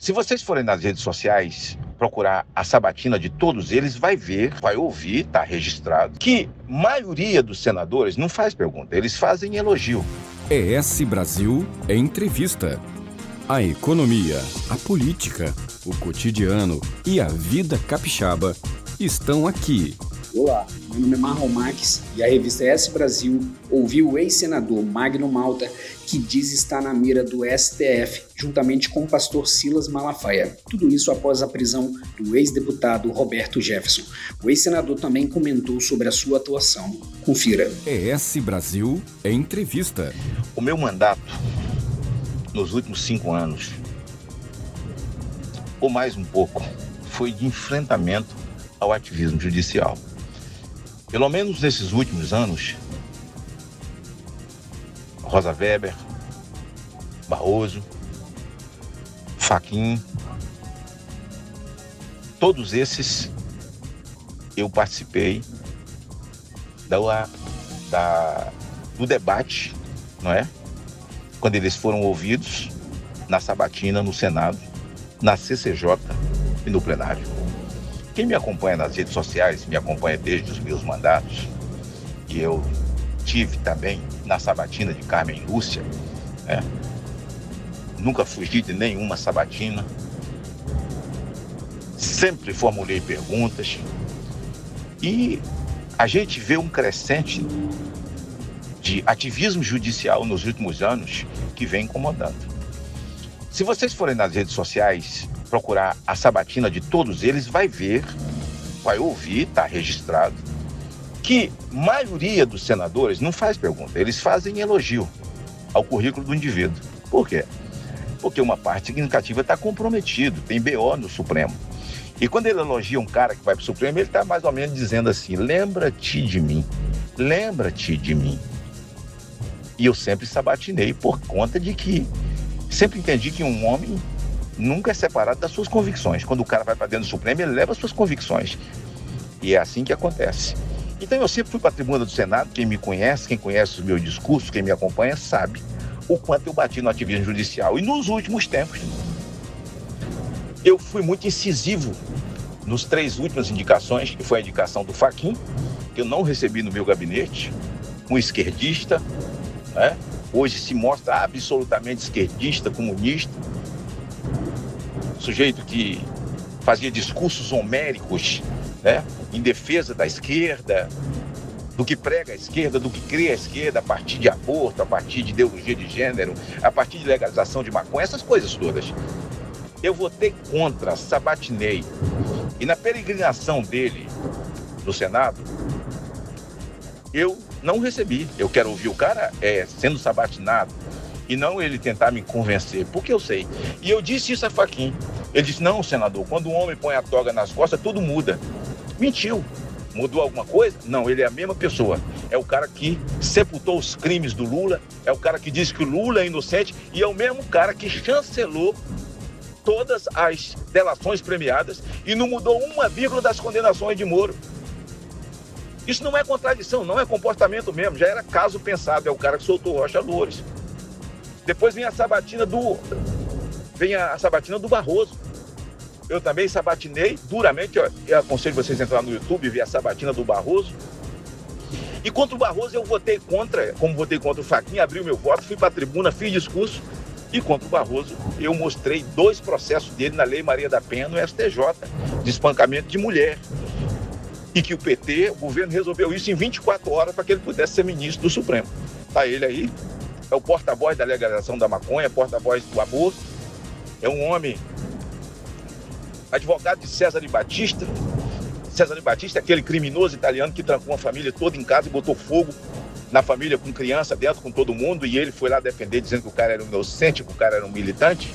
Se vocês forem nas redes sociais procurar a sabatina de todos eles, vai ver, vai ouvir, está registrado, que maioria dos senadores não faz pergunta, eles fazem elogio. ES Brasil é entrevista. A economia, a política, o cotidiano e a vida capixaba estão aqui Olá, meu nome é Marlon Marques e a revista S Brasil ouviu o ex-senador Magno Malta, que diz estar na mira do STF, juntamente com o pastor Silas Malafaia. Tudo isso após a prisão do ex-deputado Roberto Jefferson. O ex-senador também comentou sobre a sua atuação. Confira. ES Brasil é entrevista. O meu mandato nos últimos cinco anos, ou mais um pouco, foi de enfrentamento ao ativismo judicial. Pelo menos nesses últimos anos, Rosa Weber, Barroso, Faquin, todos esses eu participei da, da, do debate, não é? Quando eles foram ouvidos na sabatina, no Senado, na CCJ e no plenário. Quem me acompanha nas redes sociais, me acompanha desde os meus mandatos, e eu tive também na sabatina de Carmen Lúcia, né? nunca fugi de nenhuma sabatina, sempre formulei perguntas e a gente vê um crescente de ativismo judicial nos últimos anos que vem incomodando. Se vocês forem nas redes sociais, procurar a sabatina de todos eles, vai ver, vai ouvir, está registrado, que maioria dos senadores não faz pergunta, eles fazem elogio ao currículo do indivíduo. Por quê? Porque uma parte significativa está comprometido, tem BO no Supremo. E quando ele elogia um cara que vai para o Supremo, ele está mais ou menos dizendo assim: lembra-te de mim, lembra-te de mim. E eu sempre sabatinei por conta de que sempre entendi que um homem nunca é separado das suas convicções. Quando o cara vai para dentro do Supremo, ele leva as suas convicções. E é assim que acontece. Então eu sempre fui para a tribuna do Senado, quem me conhece, quem conhece os meus discursos, quem me acompanha, sabe o quanto eu bati no ativismo judicial. E nos últimos tempos, eu fui muito incisivo nos três últimas indicações, que foi a indicação do Faquin, que eu não recebi no meu gabinete, um esquerdista, né? hoje se mostra absolutamente esquerdista, comunista, sujeito que fazia discursos homéricos né, em defesa da esquerda, do que prega a esquerda, do que cria a esquerda a partir de aborto, a partir de ideologia de gênero, a partir de legalização de maconha, essas coisas todas. Eu votei contra, sabatinei. E na peregrinação dele no Senado, eu não recebi. Eu quero ouvir o cara é, sendo sabatinado, e não ele tentar me convencer, porque eu sei. E eu disse isso a Faquin. Ele disse: Não, senador, quando um homem põe a toga nas costas, tudo muda. Mentiu. Mudou alguma coisa? Não, ele é a mesma pessoa. É o cara que sepultou os crimes do Lula, é o cara que disse que o Lula é inocente e é o mesmo cara que chancelou todas as delações premiadas e não mudou uma vírgula das condenações de Moro. Isso não é contradição, não é comportamento mesmo, já era caso pensado, é o cara que soltou Rocha Loures. Depois vem a sabatina do. Vem a, sabatina do Barroso. Eu também sabatinei duramente. Ó, eu aconselho vocês a entrar no YouTube e ver a sabatina do Barroso. E contra o Barroso eu votei contra, como votei contra o Faquinha, abri o meu voto, fui para a tribuna, fiz discurso. E contra o Barroso, eu mostrei dois processos dele na Lei Maria da Penha no STJ, de espancamento de mulher. E que o PT, o governo, resolveu isso em 24 horas para que ele pudesse ser ministro do Supremo. Tá ele aí, é o porta-voz da legalização da maconha, porta-voz do aborto. É um homem advogado de César de Batista. César de Batista é aquele criminoso italiano que trancou a família toda em casa e botou fogo na família com criança dentro, com todo mundo, e ele foi lá defender dizendo que o cara era um inocente, que o cara era um militante.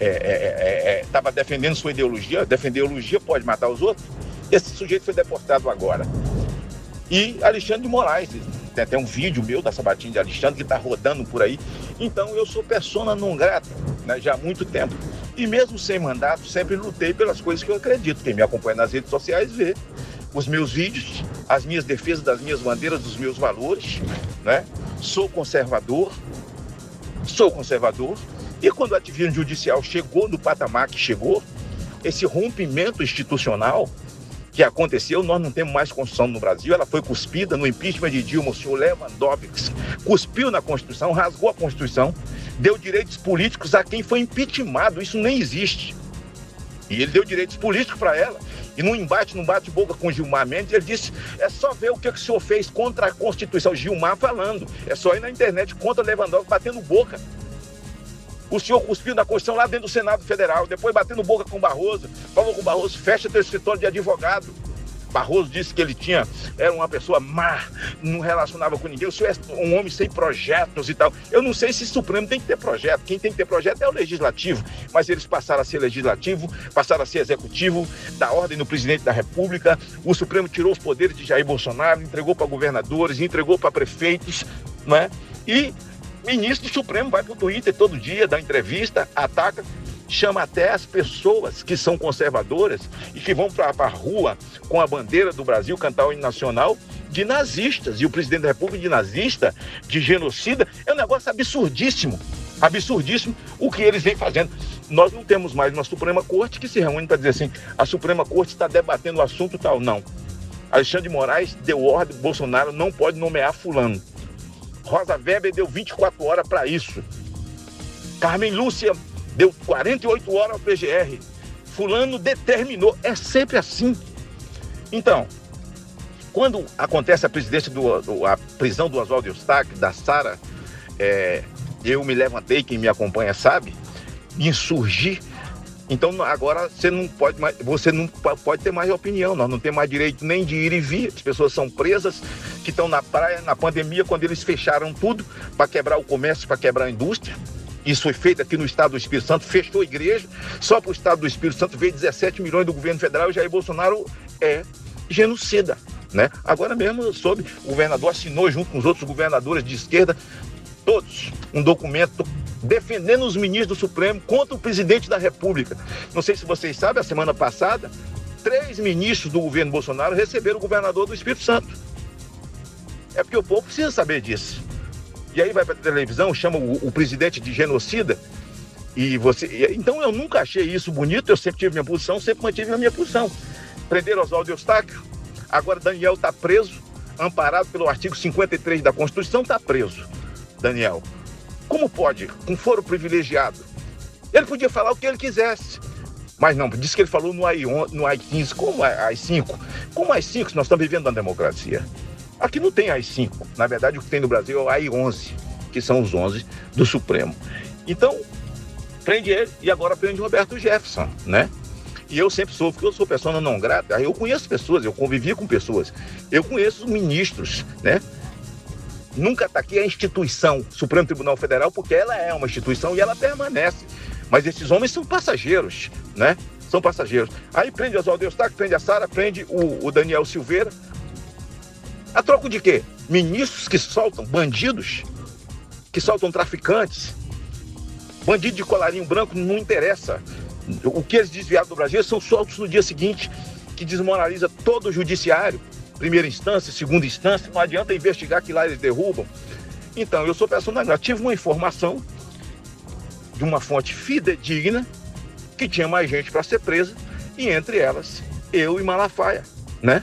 Estava é, é, é, é defendendo sua ideologia, defender ideologia pode matar os outros. Esse sujeito foi deportado agora. E Alexandre de Moraes, tem até um vídeo meu da Sabatina de Alexandre que está rodando por aí. Então eu sou persona não grata né, já há muito tempo. E mesmo sem mandato, sempre lutei pelas coisas que eu acredito. Quem me acompanha nas redes sociais vê os meus vídeos, as minhas defesas das minhas bandeiras, dos meus valores. Né? Sou conservador, sou conservador E quando o ativismo judicial chegou no patamar que chegou, esse rompimento institucional que aconteceu, nós não temos mais Constituição no Brasil, ela foi cuspida no impeachment de Dilma, o senhor Lewandowski cuspiu na Constituição, rasgou a Constituição, deu direitos políticos a quem foi impeachmentado, isso nem existe. E ele deu direitos políticos para ela. E num embate, num bate-boca com Gilmar Mendes, ele disse: é só ver o que, que o senhor fez contra a Constituição. Gilmar falando. É só ir na internet contra Lewandowski batendo boca. O senhor cuspiu na Constituição lá dentro do Senado Federal, depois batendo boca com Barroso, falou com Barroso, fecha teu escritório de advogado. Barroso disse que ele tinha, era uma pessoa má, não relacionava com ninguém, o senhor é um homem sem projetos e tal. Eu não sei se o Supremo tem que ter projeto, quem tem que ter projeto é o Legislativo, mas eles passaram a ser Legislativo, passaram a ser Executivo, da ordem do Presidente da República, o Supremo tirou os poderes de Jair Bolsonaro, entregou para governadores, entregou para prefeitos, não é? E ministro do Supremo vai para o Twitter todo dia, dá entrevista, ataca, chama até as pessoas que são conservadoras e que vão para a rua com a bandeira do Brasil, cantar o hino nacional, de nazistas. E o presidente da República de nazista, de genocida, é um negócio absurdíssimo. Absurdíssimo o que eles vêm fazendo. Nós não temos mais uma Suprema Corte que se reúne para dizer assim: a Suprema Corte está debatendo o assunto tal. Não. Alexandre de Moraes deu ordem, Bolsonaro não pode nomear fulano. Rosa Weber deu 24 horas para isso. Carmen Lúcia deu 48 horas ao PGR. Fulano determinou. É sempre assim. Então, quando acontece a presidência do, do a prisão do Oswaldo Eustáquio, da Sara, é, eu me levantei, quem me acompanha sabe, insurgir então agora você não pode mais, você não pode ter mais opinião, nós não temos mais direito nem de ir e vir. As pessoas são presas que estão na praia na pandemia quando eles fecharam tudo para quebrar o comércio, para quebrar a indústria. Isso foi feito aqui no estado do Espírito Santo, fechou a igreja. Só para o estado do Espírito Santo veio 17 milhões do governo federal e Jair Bolsonaro é genocida. Né? Agora mesmo soube, o governador assinou junto com os outros governadores de esquerda, todos, um documento defendendo os ministros do Supremo contra o presidente da República. Não sei se vocês sabem, a semana passada, três ministros do governo Bolsonaro receberam o governador do Espírito Santo. É porque o povo precisa saber disso. E aí vai para a televisão, chama o, o, presidente de genocida. E você. Então eu nunca achei isso bonito, eu sempre tive minha posição, sempre mantive a minha posição. Prenderam Oswaldo Eustáquio, agora Daniel está preso, amparado pelo artigo 53 da Constituição, está preso. Daniel. Como pode? Com foro privilegiado. Ele podia falar o que ele quisesse. Mas não, disse que ele falou no AI, no AI-15, como AI-5. Como AI-5 nós estamos vivendo na democracia? Aqui não tem AI-5. Na verdade, o que tem no Brasil é o AI-11, que são os 11 do Supremo. Então, prende ele e agora prende Roberto Jefferson, né? E eu sempre sou, porque eu sou pessoa não grata. Eu conheço pessoas, eu convivi com pessoas. Eu conheço ministros, né? Nunca está aqui a instituição Supremo Tribunal Federal, porque ela é uma instituição e ela permanece. Mas esses homens são passageiros, né? São passageiros. Aí prende Oswaldo Eustáquio, prende a Sara, prende o, o Daniel Silveira. A troco de quê? Ministros que soltam bandidos, que soltam traficantes. Bandido de colarinho branco não interessa. O que eles desviaram do Brasil são soltos no dia seguinte, que desmoraliza todo o judiciário primeira instância, segunda instância, não adianta investigar que lá eles derrubam. Então, eu sou pessoa não tive uma informação de uma fonte fidedigna que tinha mais gente para ser presa, e entre elas, eu e Malafaia, né?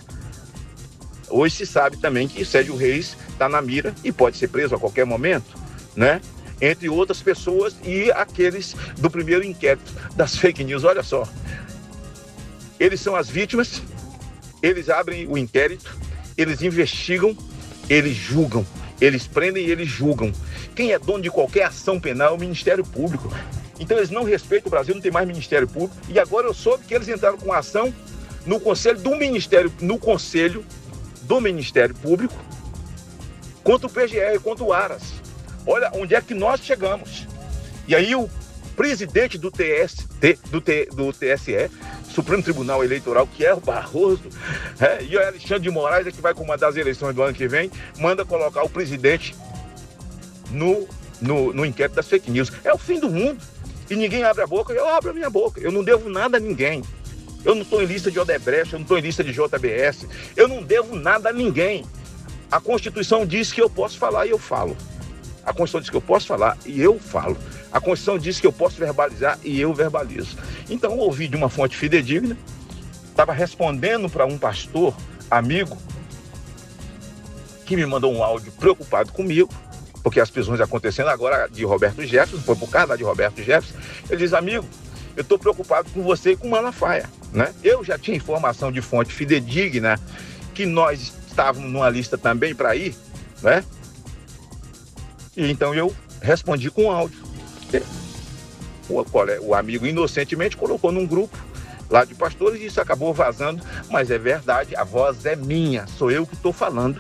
Hoje se sabe também que Sérgio Reis está na mira e pode ser preso a qualquer momento, né? Entre outras pessoas e aqueles do primeiro inquérito das fake news. Olha só, eles são as vítimas eles abrem o inquérito, eles investigam, eles julgam, eles prendem e eles julgam. Quem é dono de qualquer ação penal é o Ministério Público. Então eles não respeitam o Brasil, não tem mais Ministério Público. E agora eu soube que eles entraram com ação no conselho do Ministério, no conselho do Ministério Público contra o PGR, contra o Aras. Olha onde é que nós chegamos. E aí o presidente do TST, do, T, do TSE, Supremo Tribunal Eleitoral, que é o Barroso, é, e o Alexandre de Moraes é que vai comandar as eleições do ano que vem, manda colocar o presidente no, no, no inquérito das fake news. É o fim do mundo. E ninguém abre a boca, eu abro a minha boca. Eu não devo nada a ninguém. Eu não estou em lista de Odebrecht, eu não estou em lista de JBS. Eu não devo nada a ninguém. A Constituição diz que eu posso falar e eu falo. A Constituição diz que eu posso falar e eu falo. A Constituição diz que eu posso verbalizar e eu verbalizo. Então, ouvi de uma fonte fidedigna, estava respondendo para um pastor amigo que me mandou um áudio preocupado comigo, porque as prisões acontecendo agora de Roberto Jefferson, foi por causa de Roberto Jefferson. Ele diz, amigo, eu estou preocupado com você e com Malafaia. Né? Eu já tinha informação de fonte fidedigna que nós estávamos numa lista também para ir, né? Então eu respondi com áudio. O, o amigo inocentemente colocou num grupo lá de pastores e isso acabou vazando, mas é verdade, a voz é minha, sou eu que estou falando.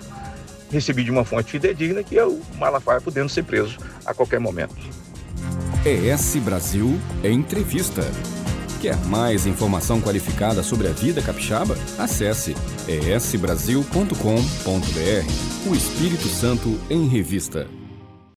Recebi de uma fonte fidedigna que é o Malafaia podendo ser preso a qualquer momento. ES Brasil Entrevista. Quer mais informação qualificada sobre a vida capixaba? Acesse esbrasil.com.br. O Espírito Santo em Revista.